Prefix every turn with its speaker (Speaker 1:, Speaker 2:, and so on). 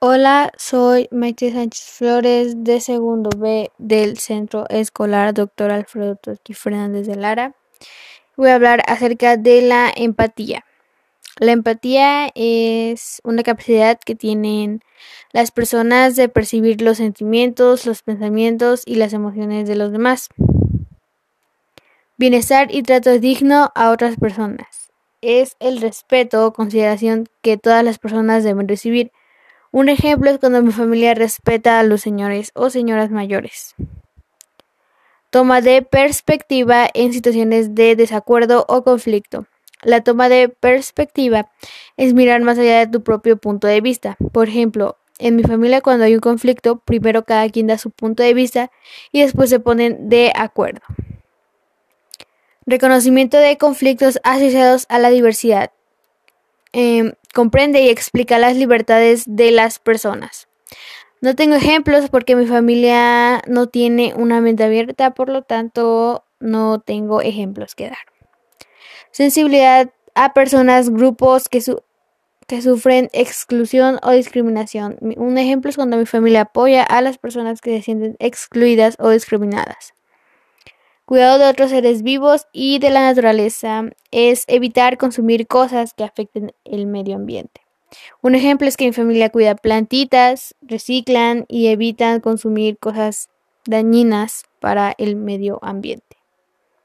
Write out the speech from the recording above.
Speaker 1: Hola, soy Maite Sánchez Flores de segundo B del Centro Escolar Dr. Alfredo Tosqui Fernández de Lara. Voy a hablar acerca de la empatía. La empatía es una capacidad que tienen las personas de percibir los sentimientos, los pensamientos y las emociones de los demás. Bienestar y trato digno a otras personas. Es el respeto o consideración que todas las personas deben recibir un ejemplo es cuando mi familia respeta a los señores o señoras mayores. Toma de perspectiva en situaciones de desacuerdo o conflicto. La toma de perspectiva es mirar más allá de tu propio punto de vista. Por ejemplo, en mi familia cuando hay un conflicto, primero cada quien da su punto de vista y después se ponen de acuerdo. Reconocimiento de conflictos asociados a la diversidad. Em, comprende y explica las libertades de las personas. No tengo ejemplos porque mi familia no tiene una mente abierta, por lo tanto no tengo ejemplos que dar. Sensibilidad a personas, grupos que, que sufren exclusión o discriminación. Un ejemplo es cuando mi familia apoya a las personas que se sienten excluidas o discriminadas. Cuidado de otros seres vivos y de la naturaleza es evitar consumir cosas que afecten el medio ambiente. Un ejemplo es que mi familia cuida plantitas, reciclan y evitan consumir cosas dañinas para el medio ambiente.